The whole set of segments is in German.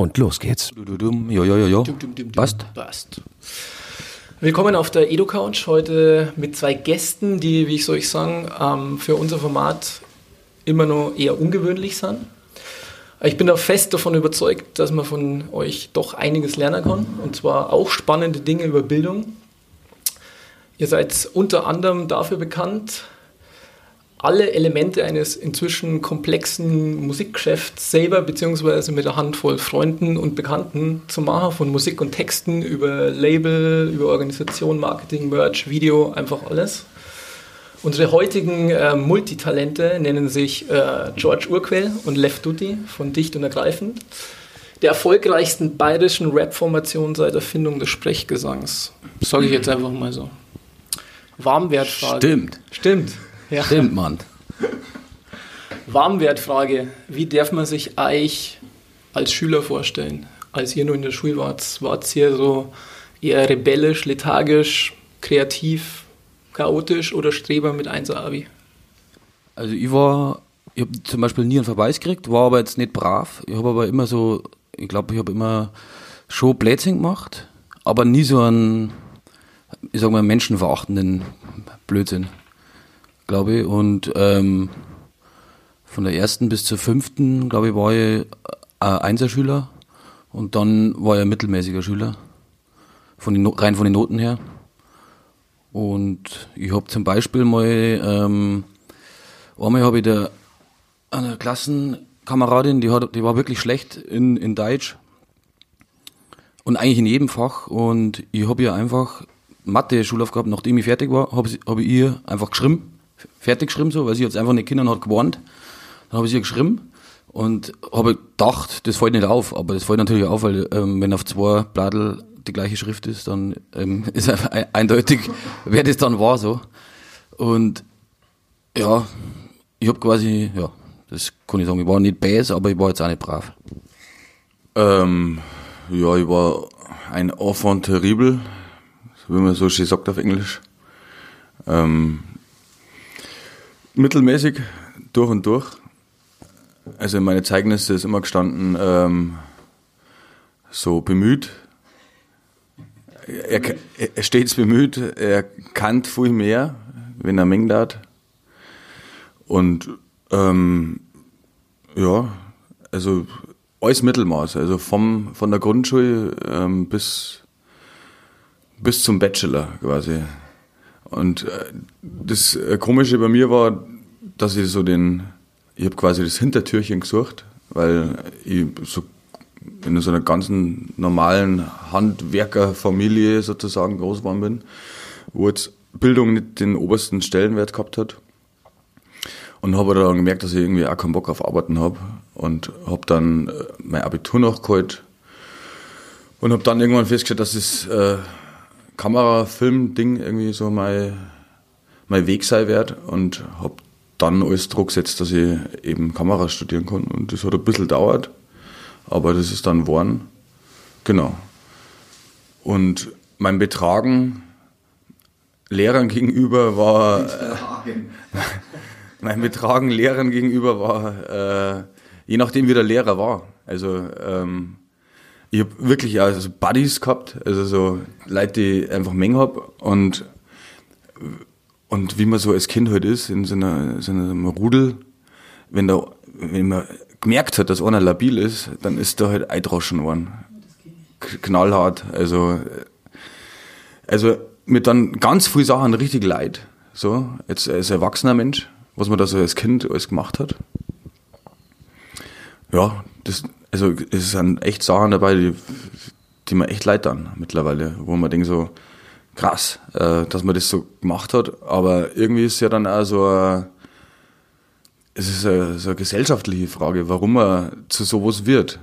Und los geht's. Jo, jo, jo, jo. Passt? Passt. Willkommen auf der EduCouch. Heute mit zwei Gästen, die, wie ich soll ich sagen, ähm, für unser Format immer noch eher ungewöhnlich sind. Ich bin da fest davon überzeugt, dass man von euch doch einiges lernen kann. Und zwar auch spannende Dinge über Bildung. Ihr seid unter anderem dafür bekannt, alle Elemente eines inzwischen komplexen Musikgeschäfts selber beziehungsweise mit einer Handvoll Freunden und Bekannten zu machen, von Musik und Texten über Label, über Organisation, Marketing, Merch, Video, einfach alles. Unsere heutigen äh, Multitalente nennen sich äh, George Urquell und Left Duty von Dicht und Ergreifend, der erfolgreichsten bayerischen Rap-Formation seit Erfindung des Sprechgesangs. Sage ich jetzt einfach mal so. Warmwertfrage. Stimmt. Stimmt. Ja. Stimmt, Mann. Warmwertfrage. Wie darf man sich euch als Schüler vorstellen? Als ihr nur in der Schule wart, wart ihr so eher rebellisch, lethargisch, kreativ, chaotisch oder Streber mit 1 Abi? Also ich war, ich habe zum Beispiel nie einen Verweis gekriegt, war aber jetzt nicht brav. Ich habe aber immer so, ich glaube, ich habe immer schon Blödsinn gemacht, aber nie so einen, ich sag mal, menschenverachtenden Blödsinn glaube ich. Und ähm, von der ersten bis zur fünften, glaube ich, war ich äh, Einserschüler. Und dann war ich ein mittelmäßiger Schüler, von den, rein von den Noten her. Und ich habe zum Beispiel mal, ähm, einmal habe ich der, eine Klassenkameradin, die, hat, die war wirklich schlecht in, in Deutsch. Und eigentlich in jedem Fach. Und ich habe ihr einfach Mathe-Schulaufgaben, nachdem ich fertig war, habe hab ich ihr einfach geschrieben fertig geschrieben, so, weil sie jetzt einfach nicht Kindern hat gewarnt. Dann habe ich sie geschrieben und habe gedacht, das fällt nicht auf, aber das fällt natürlich auf, weil ähm, wenn auf zwei Bladel die gleiche Schrift ist, dann ähm, ist eindeutig, wer das dann war so. Und ja, ich habe quasi, ja, das kann ich sagen, ich war nicht bäs, aber ich war jetzt auch nicht brav. Ähm, ja, ich war ein Enfant terrible, wie man so schön sagt auf Englisch. Ähm, mittelmäßig durch und durch. Also in meine Zeugnisse ist immer gestanden, ähm, so bemüht. Er, er stets bemüht, er kann viel mehr, wenn er mengt hat. Und ähm, ja, also alles Mittelmaß, also vom, von der Grundschule ähm, bis, bis zum Bachelor quasi. Und äh, das äh, Komische bei mir war, dass ich so den, ich habe quasi das Hintertürchen gesucht, weil ich so in so einer ganzen normalen Handwerkerfamilie sozusagen groß geworden bin, wo jetzt Bildung nicht den obersten Stellenwert gehabt hat. Und habe dann gemerkt, dass ich irgendwie auch keinen Bock auf Arbeiten habe und habe dann äh, mein Abitur noch geholt und habe dann irgendwann festgestellt, dass es äh, Kamera-Film-Ding irgendwie so mein, mein Weg sein wird und habe dann alles Druck gesetzt, dass ich eben Kamera studieren kann. Und das hat ein bisschen gedauert, aber das ist dann geworden. Genau. Und mein Betragen Lehrern gegenüber war. mein Betragen Lehrern gegenüber war, äh, je nachdem wie der Lehrer war. Also ähm, ich habe wirklich also Buddies gehabt, also so Leute, die ich einfach Menge habe und und wie man so als Kind halt ist, in so, einer, so einem Rudel, wenn da, wenn man gemerkt hat, dass einer labil ist, dann ist da halt eindroschen worden. Knallhart, also, also mit dann ganz viel Sachen richtig leid, so, jetzt als erwachsener Mensch, was man da so als Kind alles gemacht hat. Ja, das, also es sind echt Sachen dabei, die, die mir echt leid dann mittlerweile, wo man denkt so, krass, äh, dass man das so gemacht hat, aber irgendwie ist ja dann auch so eine, es ist eine, so eine gesellschaftliche Frage, warum man zu sowas wird.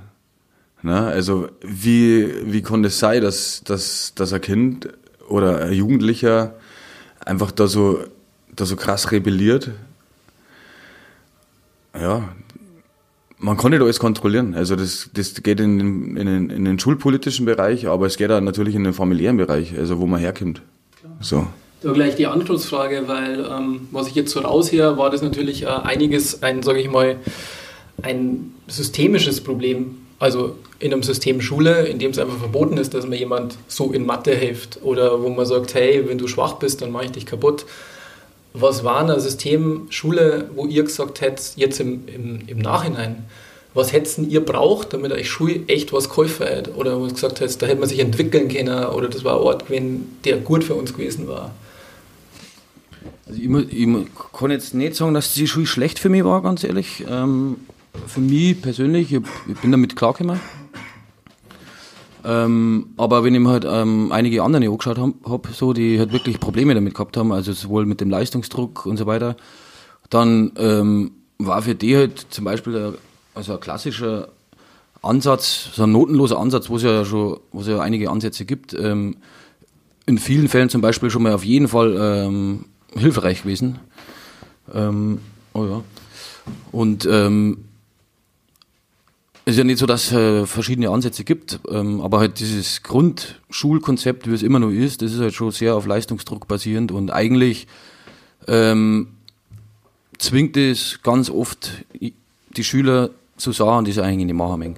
Ne? Also wie, wie konnte es sein, dass, dass, dass ein Kind oder ein Jugendlicher einfach da so, da so krass rebelliert? Ja, man kann nicht alles kontrollieren. Also das, das geht in, in, in, in den schulpolitischen Bereich, aber es geht auch natürlich in den familiären Bereich, also wo man herkommt. So. Da gleich die Anschlussfrage, weil ähm, was ich jetzt so rausher, war das natürlich äh, einiges, ein, sage ich mal, ein systemisches Problem. Also in einem System Schule, in dem es einfach verboten ist, dass man jemand so in Mathe hilft oder wo man sagt, hey, wenn du schwach bist, dann mache ich dich kaputt. Was war ein System Schule, wo ihr gesagt hättet, jetzt im, im, im Nachhinein, was hättet ihr braucht, damit euch Schule echt was geholfen hätte? Oder wo ihr gesagt hättet, da hätte man sich entwickeln können oder das war ein Ort gewesen, der gut für uns gewesen war? Also ich, ich, kann jetzt nicht sagen, dass die Schule schlecht für mich war, ganz ehrlich. Ähm, für mich persönlich, ich, ich bin damit klargekommen. Ähm, aber wenn ich mir halt ähm, einige andere angeschaut habe, hab, so, die halt wirklich Probleme damit gehabt haben, also sowohl mit dem Leistungsdruck und so weiter, dann ähm, war für die halt zum Beispiel der, also ein klassischer Ansatz, so ein notenloser Ansatz, wo es ja schon, wo es ja einige Ansätze gibt, ähm, in vielen Fällen zum Beispiel schon mal auf jeden Fall ähm, hilfreich gewesen. Ähm, oh ja. Und ähm, es ist ja nicht so, dass es äh, verschiedene Ansätze gibt, ähm, aber halt dieses Grundschulkonzept, wie es immer noch ist, das ist halt schon sehr auf Leistungsdruck basierend und eigentlich ähm, zwingt es ganz oft die Schüler zu sagen, die sie eigentlich nicht machen mögen.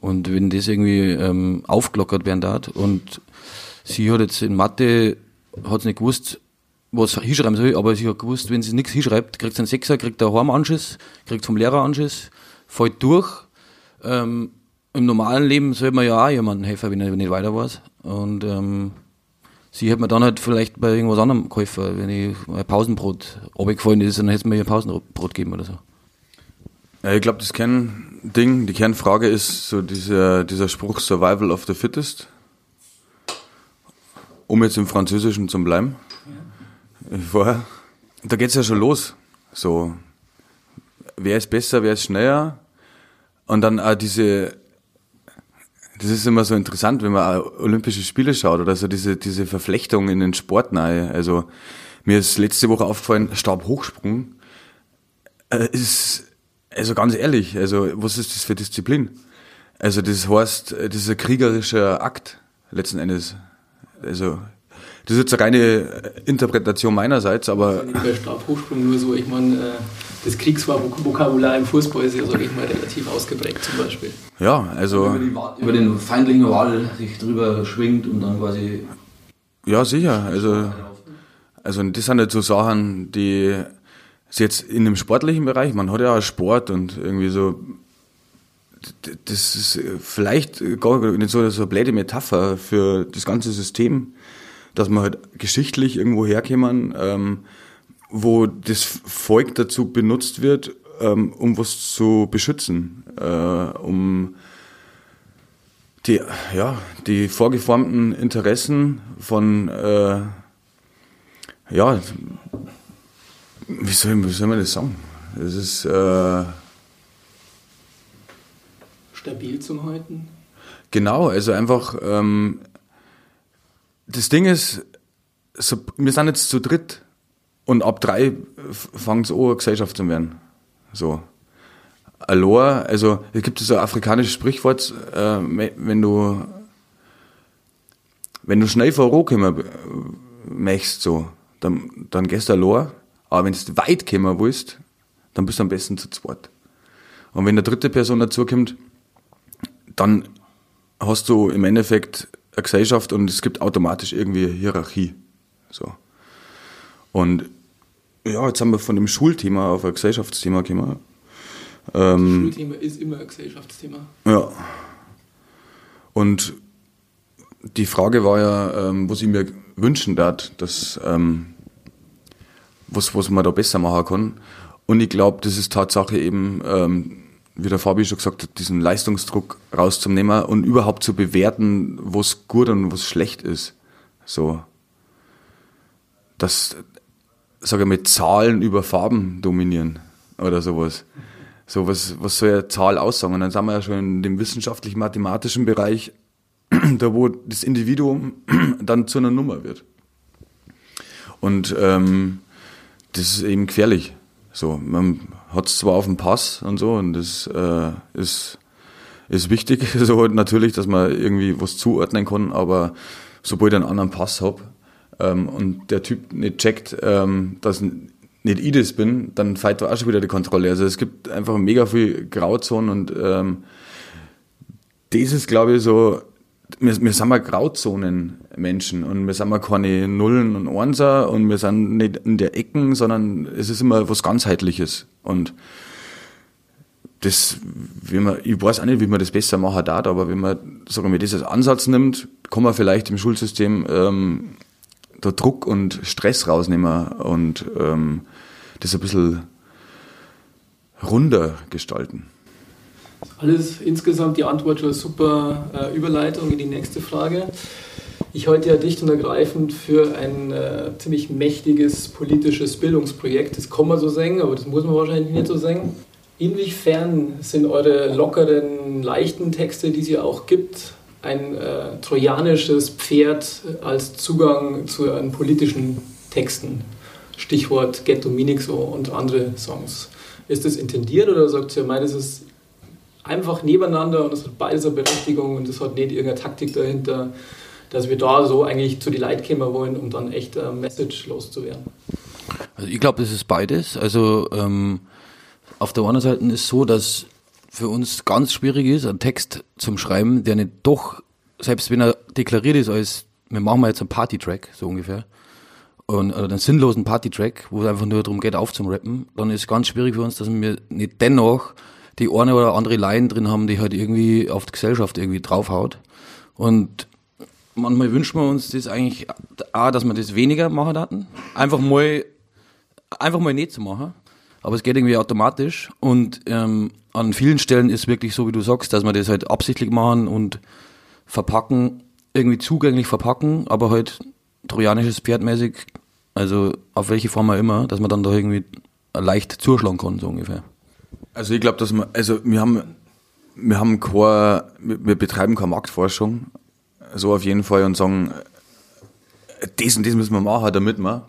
Und wenn das irgendwie ähm, aufgelockert werden darf und sie hat jetzt in Mathe, hat nicht gewusst, was hinschreiben soll, aber sie hat gewusst, wenn sie nichts hinschreibt, kriegt sie einen Sechser, kriegt er Heimanschluss, kriegt vom Lehrer Anschluss, fällt durch. Ähm, Im normalen Leben soll man ja auch jemandem helfen, wenn er nicht weiter weiß. Und ähm, sie hat mir dann halt vielleicht bei irgendwas anderem geholfen, wenn ich ein Pausenbrot runtergefallen ist, dann hätte sie mir ein Pausenbrot gegeben oder so. Ja, ich glaube, das Kernding, die Kernfrage ist so dieser, dieser Spruch Survival of the Fittest. Um jetzt im Französischen zu bleiben vorher. Da geht es ja schon los. So, wer ist besser, wer ist schneller? Und dann auch diese, das ist immer so interessant, wenn man Olympische Spiele schaut oder so diese, diese Verflechtung in den Sport nahe. Also, mir ist letzte Woche aufgefallen, Stabhochsprung äh, ist, also ganz ehrlich, also, was ist das für Disziplin? Also, das heißt, das ist ein kriegerischer Akt, letzten Endes. Also, das ist jetzt eine reine Interpretation meinerseits, aber. Bei Stabhochsprung nur so, ich meine, äh, das Kriegsvokabular im Fußball ist ja, sage ich mal, relativ ausgeprägt zum Beispiel. Ja, also. Über, die, über den feindlichen Wal sich drüber schwingt und dann quasi. Ja, sicher. Also, also das sind nicht so Sachen, die jetzt in dem sportlichen Bereich, man hat ja auch Sport und irgendwie so das ist vielleicht gar nicht so, so eine blöde Metapher für das ganze System dass man halt geschichtlich irgendwo herkommen, ähm, wo das Volk dazu benutzt wird, ähm, um was zu beschützen, äh, um die, ja, die vorgeformten Interessen von, äh, ja, wie soll, wie soll man das sagen? Es ist äh, stabil zum Halten. Genau, also einfach ähm, das Ding ist, so, wir sind jetzt zu dritt und ab drei fängt es an, Gesellschaft zu werden. So. Aloha, also es gibt so ein afrikanisches Sprichwort, äh, wenn du wenn du schnell vorankommen möchtest, so, dann, dann gehst du Aloha, aber wenn du weit kommen willst, dann bist du am besten zu zweit. Und wenn eine dritte Person dazukommt, dann hast du im Endeffekt eine Gesellschaft und es gibt automatisch irgendwie eine Hierarchie. So. Und ja, jetzt haben wir von dem Schulthema auf ein Gesellschaftsthema gekommen. Ähm, das Schulthema ist immer ein Gesellschaftsthema. Ja. Und die Frage war ja, ähm, was ich mir wünschen darf, dass ähm, was, was man da besser machen kann. Und ich glaube, das ist Tatsache eben, ähm, wie der Fabi schon gesagt hat, diesen Leistungsdruck rauszunehmen und überhaupt zu bewerten, was gut und was schlecht ist. So. Dass, sage ich mal, Zahlen über Farben dominieren oder sowas. So, was, was soll eine Zahl aussagen? Und dann sind wir ja schon in dem wissenschaftlich-mathematischen Bereich, da wo das Individuum dann zu einer Nummer wird. Und ähm, das ist eben gefährlich. So, man hat es zwar auf dem Pass und so, und das äh, ist, ist wichtig, so natürlich, dass man irgendwie was zuordnen kann, aber sobald ich einen anderen Pass habe ähm, und der Typ nicht checkt, ähm, dass nicht ich das bin, dann fällt da auch schon wieder die Kontrolle. Also es gibt einfach mega viel Grauzonen und ähm, das ist, glaube ich, so, wir, wir sind mal Grauzonenmenschen und wir sind mal keine Nullen und Einser und wir sind nicht in der Ecken, sondern es ist immer was ganzheitliches und das, wie man, ich weiß auch nicht, wie man das besser machen darf, aber wenn man, sagen wir, als Ansatz nimmt, kann man vielleicht im Schulsystem ähm, da Druck und Stress rausnehmen und ähm, das ein bisschen runder gestalten. Alles insgesamt die Antwort schon super äh, Überleitung in die nächste Frage. Ich halte ja dicht und ergreifend für ein äh, ziemlich mächtiges politisches Bildungsprojekt. Das kann man so sagen, aber das muss man wahrscheinlich nicht so sagen. Inwiefern sind eure lockeren, leichten Texte, die es ja auch gibt, ein äh, trojanisches Pferd als Zugang zu einen politischen Texten? Stichwort Ghetto Minixo und andere Songs. Ist das intendiert oder sagt ihr, mein, das ist einfach nebeneinander und es hat beides eine Berechtigung und es hat nicht irgendeine Taktik dahinter, dass wir da so eigentlich zu die Leute kommen wollen, um dann echt ein Message loszuwerden? Also ich glaube, das ist beides. Also ähm, auf der einen Seite ist es so, dass für uns ganz schwierig ist, einen Text zum Schreiben, der nicht doch, selbst wenn er deklariert ist als, wir machen mal jetzt einen Party-Track, so ungefähr, und, oder einen sinnlosen Party-Track, wo es einfach nur darum geht, aufzurappen, dann ist es ganz schwierig für uns, dass wir nicht dennoch die eine oder andere Line drin haben, die halt irgendwie auf die Gesellschaft irgendwie draufhaut. Und manchmal wünschen wir uns das eigentlich auch, dass wir das weniger machen hatten. Einfach mal, einfach mal nicht zu machen. Aber es geht irgendwie automatisch. Und ähm, an vielen Stellen ist wirklich so, wie du sagst, dass wir das halt absichtlich machen und verpacken, irgendwie zugänglich verpacken, aber halt trojanisches Pferdmäßig, also auf welche Form auch immer, dass man dann da irgendwie leicht zuschlagen kann, so ungefähr. Also ich glaube, dass wir, also wir haben, wir haben keine, wir betreiben keine Marktforschung, so auf jeden Fall und sagen, das und das müssen wir machen, damit wir,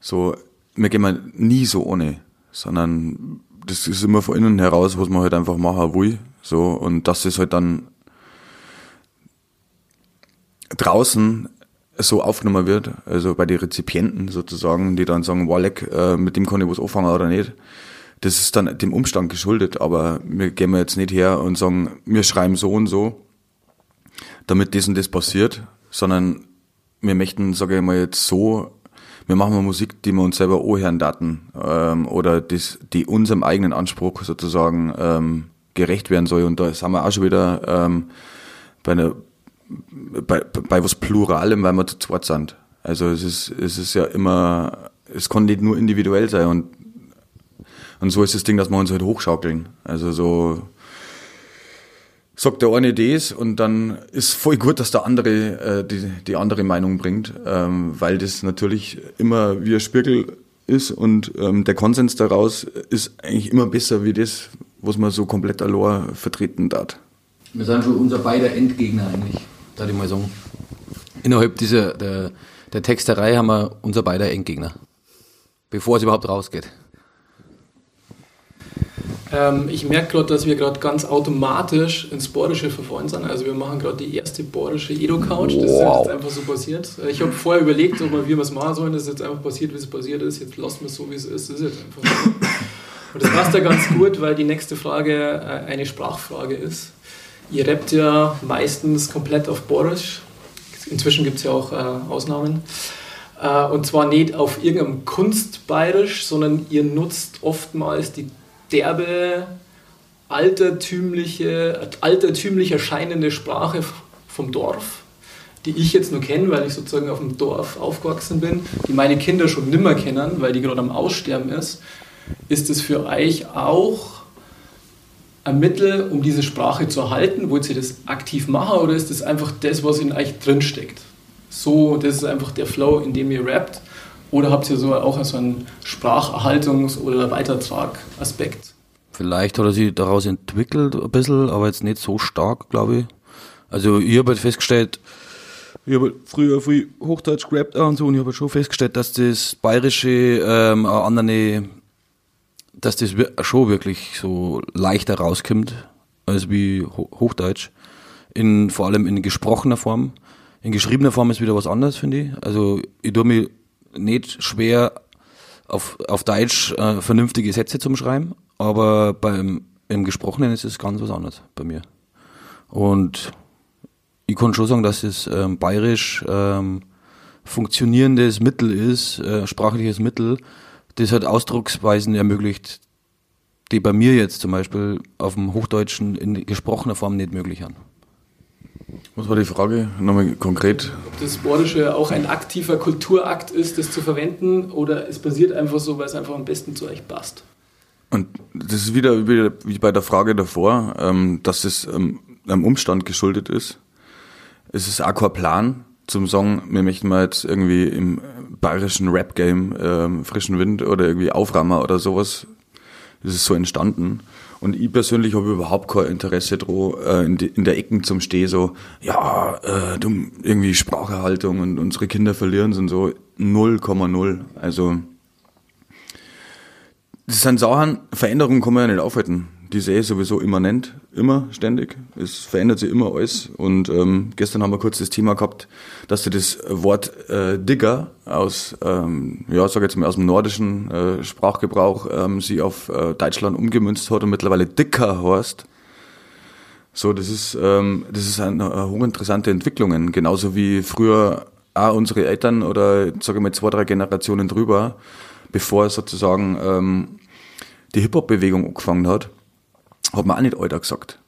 so, wir gehen nie so ohne, sondern das ist immer von innen heraus, was man halt einfach machen will, so, und dass es halt dann draußen so aufgenommen wird, also bei den Rezipienten sozusagen, die dann sagen, Walleck, äh, mit dem kann ich was anfangen oder nicht. Das ist dann dem Umstand geschuldet, aber wir gehen jetzt nicht her und sagen, wir schreiben so und so, damit das und das passiert, sondern wir möchten, sage ich mal jetzt so, wir machen mal Musik, die wir uns selber anhören daten ähm, oder das, die unserem eigenen Anspruch sozusagen ähm, gerecht werden soll. Und da sind wir auch schon wieder ähm, bei, einer, bei, bei was Pluralem, weil wir zu zweit sind. Also es ist, es ist ja immer, es kann nicht nur individuell sein und und so ist das Ding, dass wir uns halt hochschaukeln. Also so sagt der eine das und dann ist voll gut, dass der andere äh, die, die andere Meinung bringt, ähm, weil das natürlich immer wie ein Spiegel ist und ähm, der Konsens daraus ist eigentlich immer besser wie das, was man so komplett allein vertreten darf. Wir sind schon unser beider Endgegner eigentlich, da ich mal sagen. Innerhalb dieser der, der Texterei haben wir unser beider Endgegner, bevor es überhaupt rausgeht. Ähm, ich merke gerade, dass wir gerade ganz automatisch ins Borische verfallen sind. Also wir machen gerade die erste borische Edo-Couch. Das ist jetzt einfach so passiert. Ich habe vorher überlegt, ob wir, wie wir es machen sollen. Das ist jetzt einfach passiert, wie es passiert ist. Jetzt lassen wir es so, wie es ist. Das ist jetzt einfach so. Und das passt ja ganz gut, weil die nächste Frage äh, eine Sprachfrage ist. Ihr rappt ja meistens komplett auf Borisch. Inzwischen gibt es ja auch äh, Ausnahmen. Äh, und zwar nicht auf irgendeinem Kunstbayerisch, sondern ihr nutzt oftmals die derbe, altertümliche, altertümlich erscheinende Sprache vom Dorf, die ich jetzt nur kenne, weil ich sozusagen auf dem Dorf aufgewachsen bin, die meine Kinder schon nimmer kennen, weil die gerade am Aussterben ist, ist es für euch auch ein Mittel, um diese Sprache zu erhalten? Wollt ihr das aktiv machen oder ist das einfach das, was in euch drinsteckt? So, das ist einfach der Flow, in dem ihr rappt oder habt ihr so auch so einen Spracherhaltungs- oder Weitertrag-Aspekt? Vielleicht hat er sich daraus entwickelt ein bisschen, aber jetzt nicht so stark, glaube ich. Also ich habe halt festgestellt, ich habe früher viel Hochdeutsch gerappt und so und ich habe halt schon festgestellt, dass das Bayerische ähm, eine andere, dass das schon wirklich so leichter rauskommt als wie Hochdeutsch. In, vor allem in gesprochener Form. In geschriebener Form ist wieder was anderes, finde ich. Also ich tue mir nicht schwer auf, auf Deutsch äh, vernünftige Sätze zum Schreiben, aber beim im Gesprochenen ist es ganz was anderes bei mir. Und ich kann schon sagen, dass es ähm, bayerisch ähm, funktionierendes Mittel ist, äh, sprachliches Mittel, das halt Ausdrucksweisen ermöglicht, die bei mir jetzt zum Beispiel auf dem Hochdeutschen in gesprochener Form nicht möglich sind. Was war die Frage? Nochmal konkret. Ob das Bordische auch ein aktiver Kulturakt ist, das zu verwenden, oder es passiert einfach so, weil es einfach am besten zu euch passt? Und das ist wieder, wie bei der Frage davor, ähm, dass es ähm, einem Umstand geschuldet ist es ist Aquaplan zum Song, wir möchten mal jetzt irgendwie im bayerischen Rap-Game ähm, frischen Wind oder irgendwie Auframmer oder sowas. Das ist so entstanden. Und ich persönlich habe überhaupt kein Interesse dran, äh, in, in, der Ecken zum Steh so, ja, äh, du, irgendwie Spracherhaltung und unsere Kinder verlieren sind so 0,0. Also, das sind Sachen, Veränderungen kann man ja nicht aufhalten die See sowieso immanent, immer, ständig. Es verändert sich immer alles. Und ähm, gestern haben wir kurz das Thema gehabt, dass du das Wort äh, Digger aus, ähm, ja, sag jetzt mal aus dem nordischen äh, Sprachgebrauch, ähm, sie auf äh, Deutschland umgemünzt hat und mittlerweile Dicker heißt. So, das ist, ähm, das ist eine, eine hochinteressante Entwicklung. Genauso wie früher auch unsere Eltern oder, sage ich mal, zwei, drei Generationen drüber, bevor sozusagen ähm, die Hip-Hop-Bewegung angefangen hat, hat man auch nicht Alter gesagt.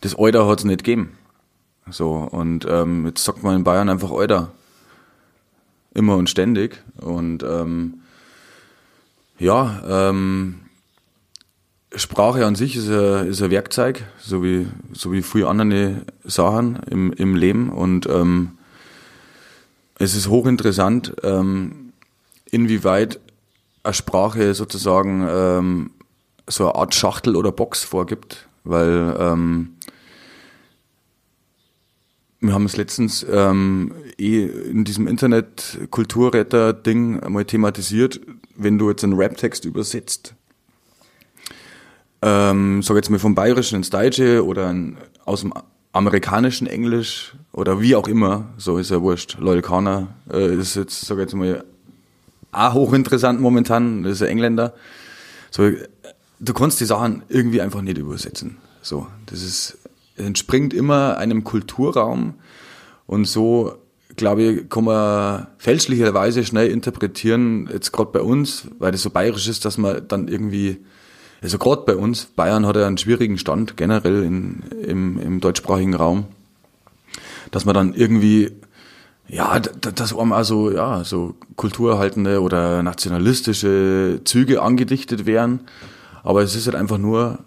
Das Alter hat es nicht gegeben. So, und ähm, jetzt sagt man in Bayern einfach Alter. Immer und ständig. Und ähm, ja, ähm, Sprache an sich ist ein, ist ein Werkzeug, so wie, so wie viele andere Sachen im, im Leben. Und ähm, es ist hochinteressant, ähm, inwieweit eine Sprache sozusagen ähm, so eine Art Schachtel oder Box vorgibt, weil ähm, wir haben es letztens ähm, eh in diesem Internet-Kulturretter-Ding einmal thematisiert, wenn du jetzt einen Rap-Text übersetzt, ähm, sag jetzt mal vom Bayerischen ins Deutsche oder ein, aus dem amerikanischen Englisch oder wie auch immer, so ist ja wurscht. Loyal Kana äh, ist jetzt, sag jetzt mal, auch hochinteressant momentan, das ist ein Engländer. So, du kannst die Sachen irgendwie einfach nicht übersetzen. So, das ist, entspringt immer einem Kulturraum und so, glaube ich, kann man fälschlicherweise schnell interpretieren, jetzt gerade bei uns, weil das so bayerisch ist, dass man dann irgendwie, also gerade bei uns, Bayern hat ja einen schwierigen Stand generell in, im, im deutschsprachigen Raum, dass man dann irgendwie ja, dass einem also ja so kulturerhaltende oder nationalistische Züge angedichtet werden aber es ist halt einfach nur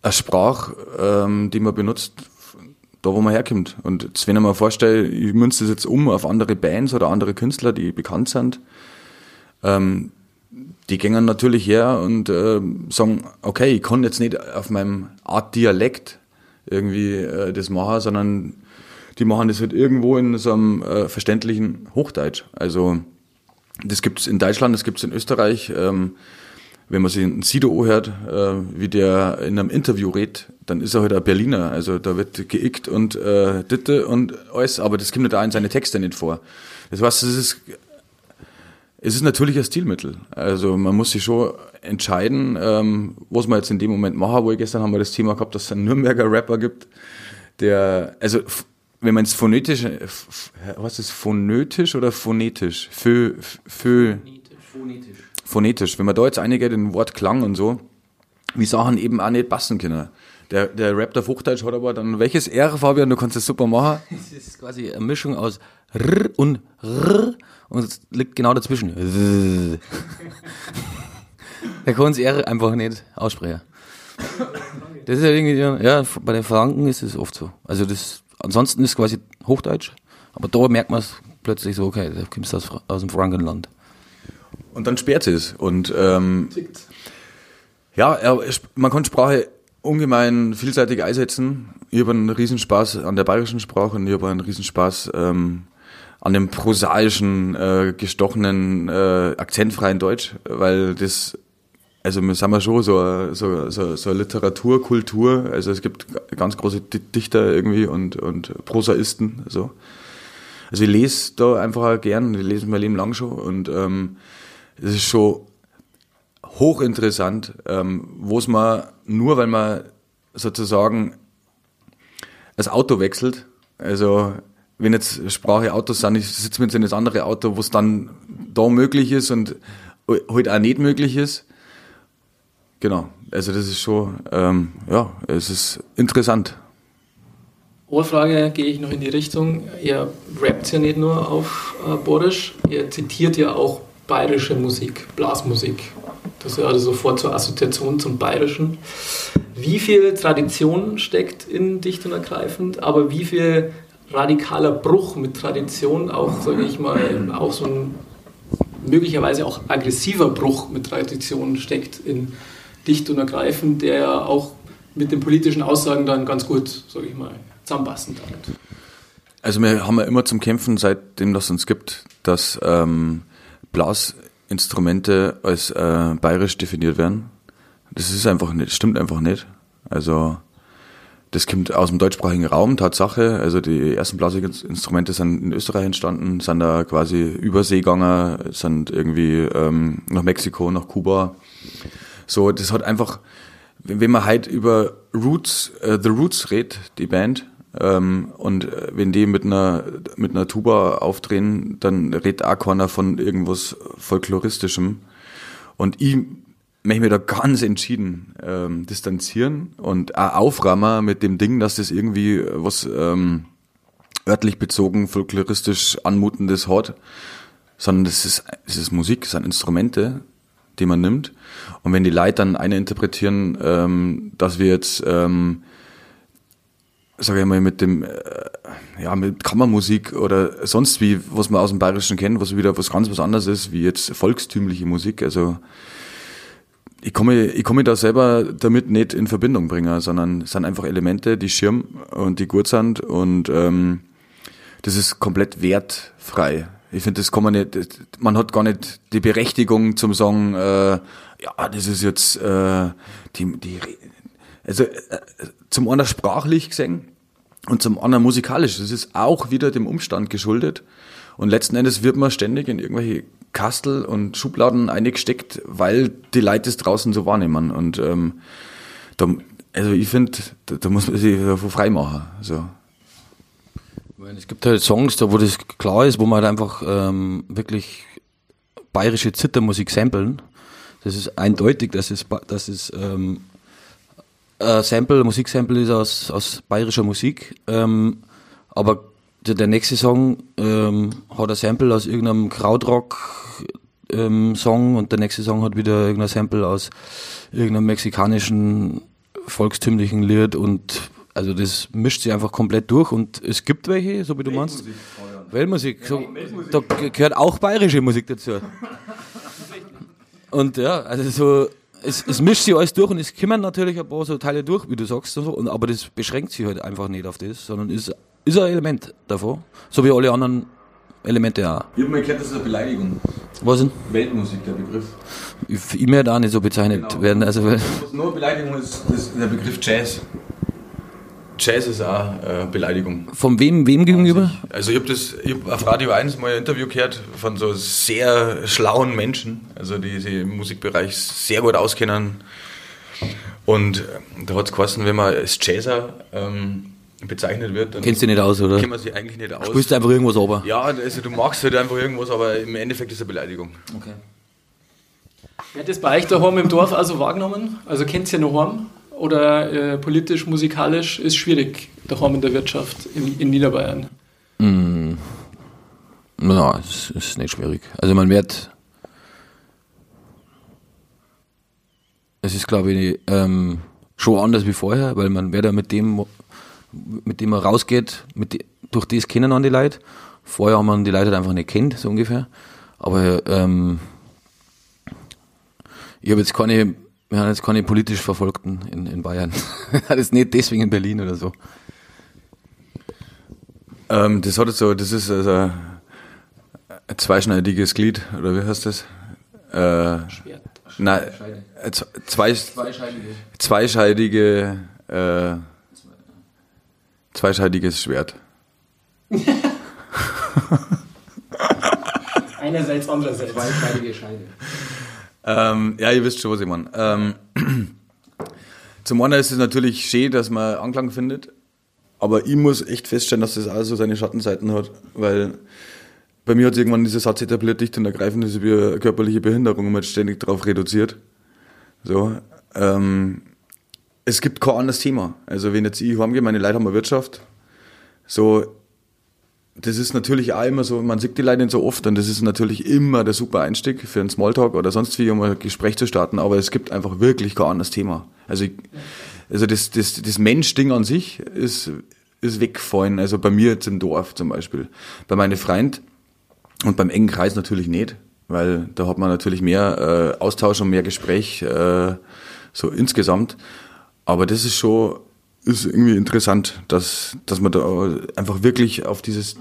eine Sprache, ähm, die man benutzt, da wo man herkommt. Und wenn ich mir vorstelle, ich münze das jetzt um auf andere Bands oder andere Künstler, die bekannt sind, ähm, die gehen natürlich her und äh, sagen, okay, ich kann jetzt nicht auf meinem Art Dialekt irgendwie äh, das machen, sondern die machen das halt irgendwo in so einem äh, verständlichen Hochdeutsch. Also das gibt es in Deutschland, das gibt es in Österreich. Ähm, wenn man sich einen Sido hört, äh, wie der in einem Interview redet, dann ist er halt ein Berliner. Also da wird geickt und äh, Ditte und alles, aber das kommt da in seine Texte nicht vor. Das heißt, es ist, es ist natürlich ein Stilmittel. Also man muss sich schon entscheiden, ähm, was man jetzt in dem Moment machen. Wo gestern haben wir das Thema gehabt, dass es einen Nürnberger Rapper gibt, der, also wenn man es phonetisch, äh, was ist phonetisch oder phonetisch? Fö, fö, phonetisch. Phonetisch. Wenn man da jetzt einige den Wort Klang und so, wie Sachen eben auch nicht passen können. Der, der Rap auf Hochdeutsch hat aber dann, welches R, Fabian, du kannst das super machen? Es ist quasi eine Mischung aus R und R und es liegt genau dazwischen. da kann das R einfach nicht aussprechen. Das ist ja irgendwie, ja, bei den Franken ist es oft so. Also das ansonsten ist es quasi Hochdeutsch, aber da merkt man es plötzlich so, okay, da kommst du aus, aus dem Frankenland. und dann sperrt es. Und ähm, ja, er, man kann Sprache ungemein vielseitig einsetzen. Ich habe einen Riesenspaß an der bayerischen Sprache und ich habe einen Riesenspaß ähm, an dem prosaischen, äh, gestochenen, äh, akzentfreien Deutsch, weil das, also wir sind ja schon so, so, so, so Literaturkultur, also es gibt ganz große Dichter irgendwie und, und Prosaisten, so. Also ich lese da einfach gern, ich lese mein Leben lang schon und ähm, es ist schon hochinteressant, ähm, wo es man nur, weil man sozusagen das Auto wechselt, also wenn jetzt Sprache Autos sind, ich sitze mit in das andere Auto, wo es dann da möglich ist und halt auch nicht möglich ist. Genau, also das ist schon, ähm, ja, es ist interessant. Ohrfrage gehe ich noch in die Richtung. Ihr rappt ja nicht nur auf äh, Borisch, ihr zitiert ja auch bayerische Musik, Blasmusik. Das ist ja sofort zur Assoziation zum Bayerischen. Wie viel Tradition steckt in Dicht und Ergreifend, aber wie viel radikaler Bruch mit Tradition, auch, sage ich mal, auch so ein möglicherweise auch aggressiver Bruch mit Tradition steckt in Dicht und Ergreifend, der auch mit den politischen Aussagen dann ganz gut, sage ich mal, zusammenpassen damit. Also wir haben ja immer zum Kämpfen, seitdem das uns gibt, dass ähm, Blasinstrumente als äh, bayerisch definiert werden. Das ist einfach nicht, stimmt einfach nicht. Also das kommt aus dem deutschsprachigen Raum, Tatsache. Also die ersten Blasinstrumente sind in Österreich entstanden, sind da quasi Überseeganger, sind irgendwie ähm, nach Mexiko, nach Kuba. So, das hat einfach, wenn man halt über Roots, äh, The Roots redet, die Band, ähm, und äh, wenn die mit einer, mit einer Tuba aufdrehen, dann redet auch keiner von irgendwas Folkloristischem. Und ich möchte mich da ganz entschieden ähm, distanzieren und auch auframmer mit dem Ding, dass das irgendwie was ähm, örtlich bezogen, folkloristisch anmutendes hat, sondern das ist, das ist Musik, das sind Instrumente, die man nimmt. Und wenn die Leute dann eine interpretieren, ähm, dass wir jetzt, ähm, sage ich mal, mit dem, äh, ja, mit Kammermusik oder sonst wie, was man aus dem Bayerischen kennt, was wieder was ganz was anderes ist, wie jetzt volkstümliche Musik, also ich komme, ich komme da selber damit nicht in Verbindung bringen, sondern es sind einfach Elemente, die Schirm und die gut sind und ähm, das ist komplett wertfrei. Ich finde, das kann man nicht, man hat gar nicht die Berechtigung zum sagen, äh, ja, das ist jetzt äh, die, die also äh, zum einen sprachlich gesehen und zum anderen musikalisch. Das ist auch wieder dem Umstand geschuldet. Und letzten Endes wird man ständig in irgendwelche Kastel und Schubladen eingesteckt, weil die Leute es draußen so wahrnehmen. Und ähm, da, also ich finde, da, da, muss man sich davon freimachen. So. Es gibt halt Songs, da wo das klar ist, wo man halt einfach ähm, wirklich bayerische Zittermusik samplen. Das ist eindeutig, dass es, dass es ähm, äh, Sample, Musiksample ist aus, aus bayerischer Musik. Ähm, aber der, der nächste Song ähm, hat ein Sample aus irgendeinem Krautrock ähm, Song und der nächste Song hat wieder irgendein Sample aus irgendeinem mexikanischen volkstümlichen Lied und also das mischt sich einfach komplett durch und es gibt welche, so wie du meinst. Weltmusik, so, da gehört auch bayerische Musik dazu. Und ja, also so, es, es mischt sich alles durch und es kommen natürlich ein paar so Teile durch, wie du sagst, und so, und, aber das beschränkt sich halt einfach nicht auf das, sondern ist ist ein Element davon. So wie alle anderen Elemente auch. Ich habe mal gehört, das ist eine Beleidigung. Was denn? Weltmusik, der Begriff. Für ihn da nicht so bezeichnet genau. werden. Also, Was nur Beleidigung ist, ist der Begriff Jazz. Jazz ist auch äh, Beleidigung. Von wem, wem gegenüber? Also ich habe das, ich hab auf Radio 1 mal ein Interview gehört von so sehr schlauen Menschen, also die sich im Musikbereich sehr gut auskennen. Und äh, da hat es geheißen, wenn man als Jazzer ähm, bezeichnet wird. Dann Kennst du nicht aus, oder? Kennt man sich eigentlich nicht aus. Spielst du einfach irgendwas aber? Ja, also du magst halt einfach irgendwas, aber im Endeffekt ist es eine Beleidigung. Okay. Wer hat das bei euch daheim im Dorf also wahrgenommen? Also kennt ihr daheim? Oder äh, politisch, musikalisch ist schwierig daheim in der Wirtschaft in, in Niederbayern? Mm. Na, es ist nicht schwierig. Also man wird es ist glaube ich ähm, schon anders wie vorher, weil man wird ja mit dem mit dem man rausgeht, mit, durch das kennen man die Leute. Vorher haben man die Leute einfach nicht kennt, so ungefähr. Aber ähm, Ich habe jetzt keine, wir haben jetzt keine politisch Verfolgten in, in Bayern. das ist nicht deswegen in Berlin oder so. Ähm, das hat jetzt so, das ist also ein zweischneidiges Glied, oder wie heißt das? Äh, Schwert. nein, zwei, Zweischeidige. zweischeidige, äh, zweischeidiges Schwert. Einerseits, andererseits. Zweischeidige Scheide. Ähm, ja, ihr wisst schon, was ich meine. Ähm, zum einen ist es natürlich schön, dass man Anklang findet, aber ich muss echt feststellen, dass das auch so seine Schattenseiten hat, weil bei mir hat irgendwann dieser Satz etabliert, dicht und ergreifend ist wie körperliche Behinderung und ständig darauf reduziert. So, ähm, es gibt kein anderes Thema. Also wenn jetzt ich heimgehe, meine Leute haben eine Wirtschaft, so, das ist natürlich auch immer so, man sieht die Leute nicht so oft und das ist natürlich immer der super Einstieg für einen Smalltalk oder sonst wie, um ein Gespräch zu starten, aber es gibt einfach wirklich kein anderes Thema. Also, ich, also das, das, das Mensch-Ding an sich ist, ist weggefallen, also bei mir jetzt im Dorf zum Beispiel. Bei meinen Freund und beim engen Kreis natürlich nicht, weil da hat man natürlich mehr äh, Austausch und mehr Gespräch äh, so insgesamt. Aber das ist schon ist irgendwie interessant, dass, dass man da einfach wirklich auf dieses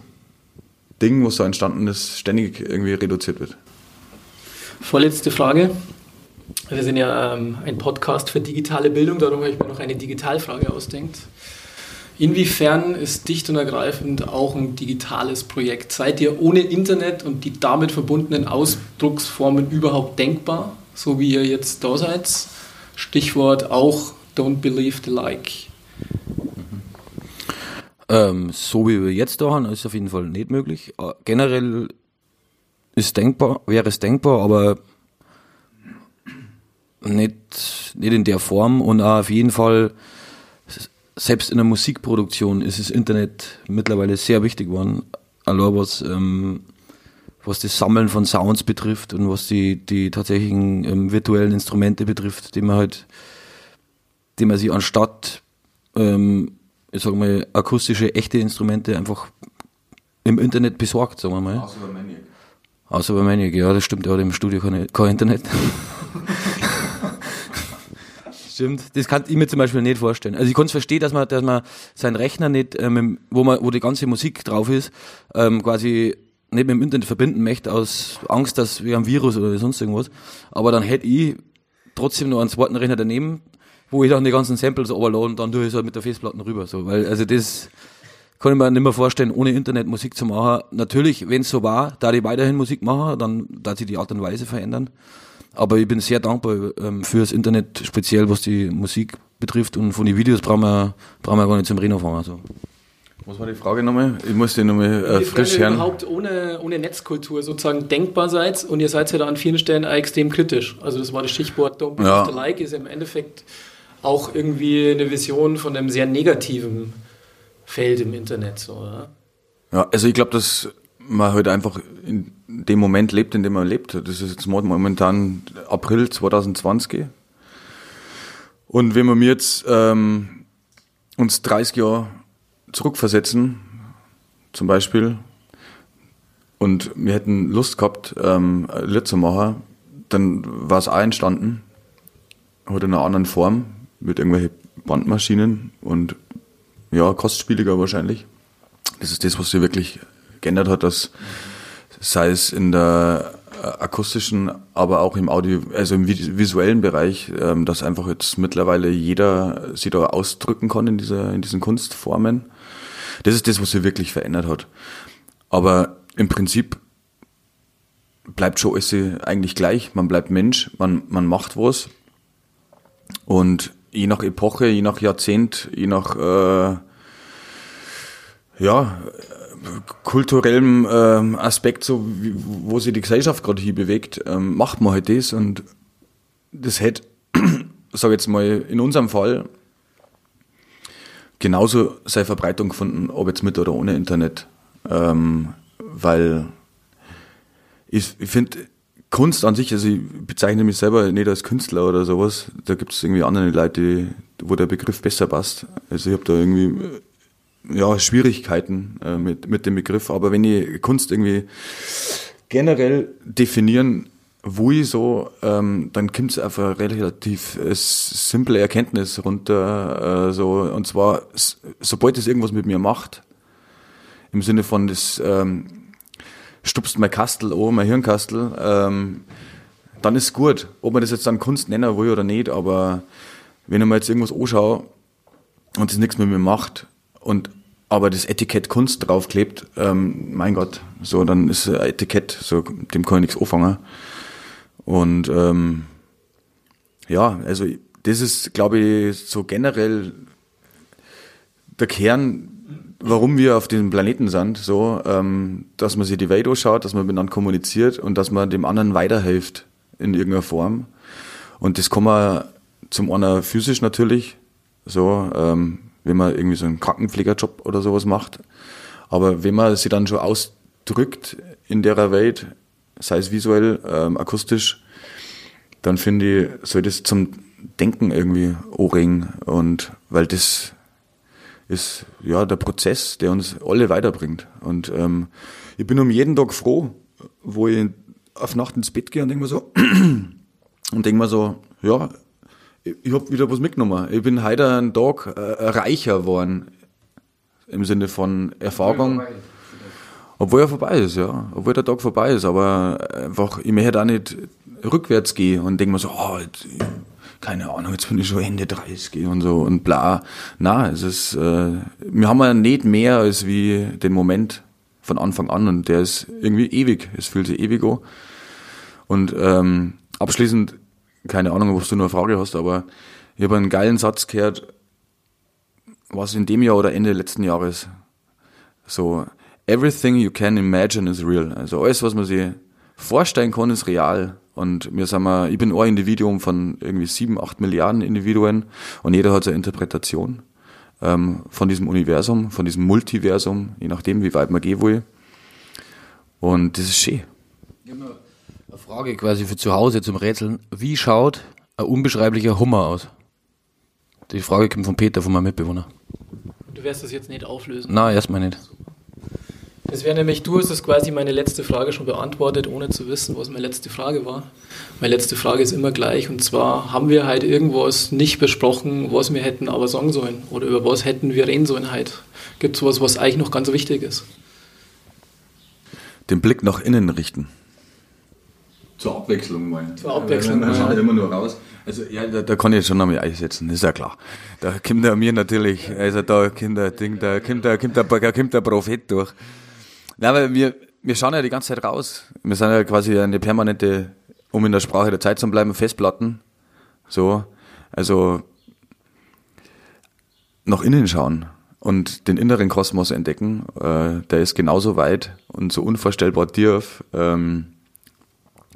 Ding, was da entstanden ist, ständig irgendwie reduziert wird. Vorletzte Frage. Wir sind ja ähm, ein Podcast für digitale Bildung, darum habe ich mir noch eine Digitalfrage ausdenkt. Inwiefern ist dicht und ergreifend auch ein digitales Projekt? Seid ihr ohne Internet und die damit verbundenen Ausdrucksformen überhaupt denkbar, so wie ihr jetzt da seid? Stichwort auch Don't Believe the Like. Ähm, so wie wir jetzt da haben, ist auf jeden Fall nicht möglich. Äh, generell ist denkbar, wäre es denkbar, aber nicht, nicht in der Form und auch auf jeden Fall, selbst in der Musikproduktion ist das Internet mittlerweile sehr wichtig geworden. Allein was, ähm, was das Sammeln von Sounds betrifft und was die, die tatsächlichen ähm, virtuellen Instrumente betrifft, die man halt, die man sich anstatt ähm, ich sag mal, akustische, echte Instrumente einfach im Internet besorgt, sagen wir mal. Außer bei Maniac, ja, das stimmt, er hat im Studio kein, kein Internet. stimmt, das kann ich mir zum Beispiel nicht vorstellen. Also ich kann es verstehen, dass man, dass man seinen Rechner nicht, ähm, wo man, wo die ganze Musik drauf ist, ähm, quasi nicht mit dem Internet verbinden möchte, aus Angst, dass wir ein Virus oder sonst irgendwas. Aber dann hätte ich trotzdem noch einen zweiten Rechner daneben, wo ich dann die ganzen Samples overlade und dann tue ich es halt mit der Festplatte rüber. So. Weil, also das kann ich mir nicht mehr vorstellen, ohne Internet Musik zu machen. Natürlich, wenn es so war, da ich weiterhin Musik mache, dann da sich die Art und Weise verändern. Aber ich bin sehr dankbar ähm, für das Internet, speziell was die Musik betrifft und von den Videos brauchen wir, brauchen wir gar nicht zum Reno fahren. Also. Was war die Frage nochmal? Ich muss die nochmal äh, frisch ihr hören. überhaupt ohne, ohne Netzkultur sozusagen denkbar seid und ihr seid ja da an vielen Stellen auch extrem kritisch. Also das war das Stichwort Don't Believe Ja. the Like, ist im Endeffekt auch irgendwie eine Vision von einem sehr negativen Feld im Internet. So, oder? Ja, also ich glaube, dass man halt einfach in dem Moment lebt, in dem man lebt. Das ist jetzt momentan April 2020. Und wenn wir jetzt ähm, uns 30 Jahre zurückversetzen, zum Beispiel, und wir hätten Lust gehabt, ähm, ein Lied zu machen, dann war es auch entstanden, heute in einer anderen Form, mit irgendwelchen Bandmaschinen und ja, kostspieliger wahrscheinlich. Das ist das, was sich wirklich geändert hat, dass sei es in der äh, akustischen, aber auch im Audio, also im vis- visuellen Bereich, ähm, dass einfach jetzt mittlerweile jeder sich da ausdrücken kann in dieser, in diesen Kunstformen. Das ist das, was sich wirklich verändert hat. Aber im Prinzip bleibt schon alles eigentlich gleich. Man bleibt Mensch, man, man macht was. Und je nach Epoche, je nach Jahrzehnt, je nach äh, ja, kulturellem ähm, Aspekt, so wie, wo sich die Gesellschaft gerade hier bewegt, ähm, macht man halt das und das hätte, sag jetzt mal, in unserem Fall genauso seine Verbreitung gefunden, ob jetzt mit oder ohne Internet. Ähm, weil ich, ich finde, Kunst an sich, also ich bezeichne mich selber nicht als Künstler oder sowas, da gibt es irgendwie andere Leute, die, wo der Begriff besser passt. Also ich habe da irgendwie ja, Schwierigkeiten äh, mit, mit dem Begriff, aber wenn ich Kunst irgendwie generell definieren wo ich so, ähm, dann kommt es eine relativ äh, simple Erkenntnis runter, äh, so, und zwar, sobald es irgendwas mit mir macht, im Sinne von, das ähm, stupst mein Kastel an, mein Hirnkastel, ähm, dann ist gut. Ob man das jetzt dann Kunst nennen will oder nicht, aber wenn ich mir jetzt irgendwas anschaue und das nichts mit mir macht und aber das Etikett Kunst draufklebt, ähm, mein Gott, so, dann ist ein Etikett, so, dem kann ich nichts anfangen. Und ähm, ja, also das ist, glaube ich, so generell der Kern, warum wir auf diesem Planeten sind, so, ähm, dass man sich die Welt anschaut, dass man miteinander kommuniziert und dass man dem anderen weiterhilft in irgendeiner Form. Und das kann man zum einen physisch natürlich, so, ähm, wenn man irgendwie so einen Krankenpflegerjob oder sowas macht. Aber wenn man sich dann schon ausdrückt in der Welt, sei es visuell, ähm, akustisch, dann finde ich, soll das zum Denken irgendwie anregen und weil das ist ja der Prozess, der uns alle weiterbringt. Und ähm, ich bin um jeden Tag froh, wo ich auf Nacht ins Bett gehe und denke mir so, und denke mir so, ja, ich, ich habe wieder was mitgenommen. Ich bin heute einen Tag äh, reicher geworden im Sinne von Erfahrung. Obwohl er vorbei ist, ja. Obwohl der Tag vorbei ist, aber einfach, ich möchte auch nicht rückwärts gehen und denke mir so, oh, jetzt, keine Ahnung, jetzt bin ich schon Ende 30 und so und bla. Na, es ist, äh, wir haben ja nicht mehr als wie den Moment von Anfang an und der ist irgendwie ewig. Es fühlt sich ewig an. Und ähm, abschließend, keine Ahnung, ob du nur eine Frage hast, aber ich habe einen geilen Satz gehört, was in dem Jahr oder Ende letzten Jahres so everything you can imagine is real. Also alles, was man sich vorstellen kann, ist real. Und wir sagen mal, ich bin ein Individuum von irgendwie sieben, acht Milliarden Individuen und jeder hat seine Interpretation ähm, von diesem Universum, von diesem Multiversum, je nachdem, wie weit man gehen will. Und das ist schön. Eine Frage quasi für zu Hause zum Rätseln. Wie schaut ein unbeschreiblicher Hummer aus? Die Frage kommt von Peter, von meinem Mitbewohner. Du wirst das jetzt nicht auflösen. Nein, erstmal nicht. Das wäre nämlich, du hast das quasi meine letzte Frage schon beantwortet, ohne zu wissen, was meine letzte Frage war. Meine letzte Frage ist immer gleich und zwar, haben wir halt irgendwas nicht besprochen, was wir hätten aber sagen sollen? Oder über was hätten wir reden sollen halt? Gibt es was, was eigentlich noch ganz wichtig ist? Den Blick nach innen richten. Zur Abwechslung mal. Zur Abwechslung. Man, man schaut immer nur raus. Also ja, da, da kann ich jetzt schon einmal einsetzen, ist ja klar. Da kommt er mir natürlich, also da kommt der Ding, da kommt der, kommt der, da kommt der Prophet durch. Nein, weil wir, wir schauen ja die ganze Zeit raus. Wir sind ja quasi eine permanente, um in der Sprache der Zeit zu bleiben, Festplatten. So, also nach innen schauen und den inneren Kosmos entdecken. Äh, der ist genauso weit und so unvorstellbar tief. Ähm,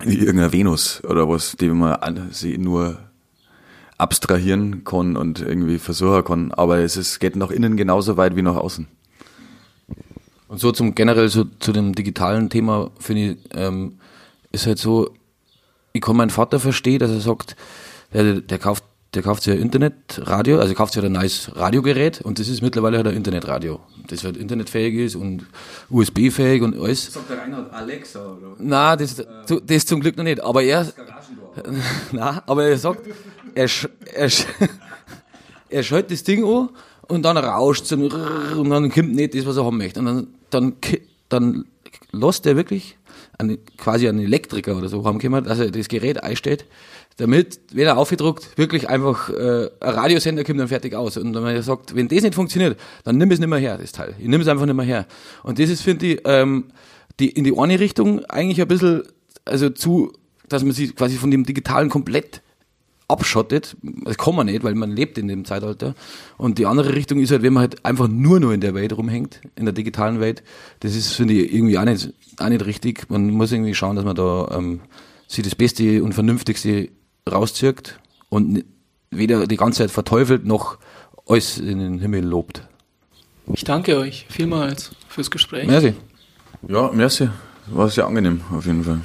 wie irgendeine Venus oder was, die man sie nur abstrahieren kann und irgendwie versuchen kann. Aber es ist, geht nach innen genauso weit wie nach außen. Und so zum generell so, zu dem digitalen Thema finde ich, ähm, ist halt so, ich kann meinen Vater verstehen, dass er sagt, der, der kauft der kauft sich ein Internetradio, also kauft sich ein neues Radiogerät und das ist mittlerweile halt ein Internetradio, das halt internetfähig ist und USB-fähig und alles. Sagt der Reinhard Alexa oder? Nein, das, das zum Glück noch nicht, aber er, nein, aber er sagt, er, er, er schaltet das Ding an und dann rauscht es und dann kommt nicht das, was er haben möchte und dann, dann, dann lässt er wirklich einen, quasi einen Elektriker oder so können, dass er das Gerät einstellt damit, wenn er aufgedruckt, wirklich einfach äh, ein Radiosender kommt dann fertig aus. Und wenn er sagt, wenn das nicht funktioniert, dann nimm es nicht mehr her, das Teil. Ich nimm es einfach nicht mehr her. Und das ist, finde ich, ähm, die, in die eine Richtung eigentlich ein bisschen, also zu, dass man sich quasi von dem Digitalen komplett abschottet. Das kann man nicht, weil man lebt in dem Zeitalter. Und die andere Richtung ist halt, wenn man halt einfach nur nur in der Welt rumhängt, in der digitalen Welt. Das ist, finde ich, irgendwie auch nicht, auch nicht richtig. Man muss irgendwie schauen, dass man da ähm, sich das Beste und Vernünftigste rauszieht und weder die ganze Zeit verteufelt noch alles in den Himmel lobt. Ich danke euch vielmals fürs Gespräch. Merci. Ja, merci. War sehr angenehm, auf jeden Fall.